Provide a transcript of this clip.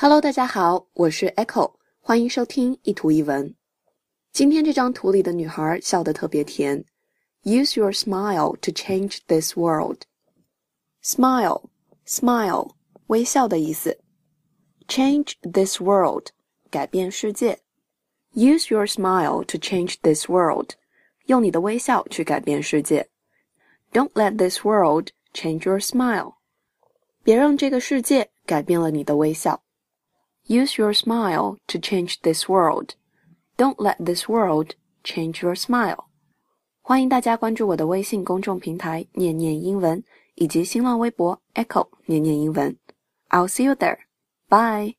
Hello，大家好，我是 Echo，欢迎收听一图一文。今天这张图里的女孩笑得特别甜。Use your smile to change this world. Smile, smile，微笑的意思。Change this world，改变世界。Use your smile to change this world，用你的微笑去改变世界。Don't let this world change your smile，别让这个世界改变了你的微笑。Use your smile to change this world. Don't let this world change your smile. 欢迎大家关注我的微信公众平台“念念英文”以及新浪微博 “Echo 念念英文”。I'll see you there. Bye.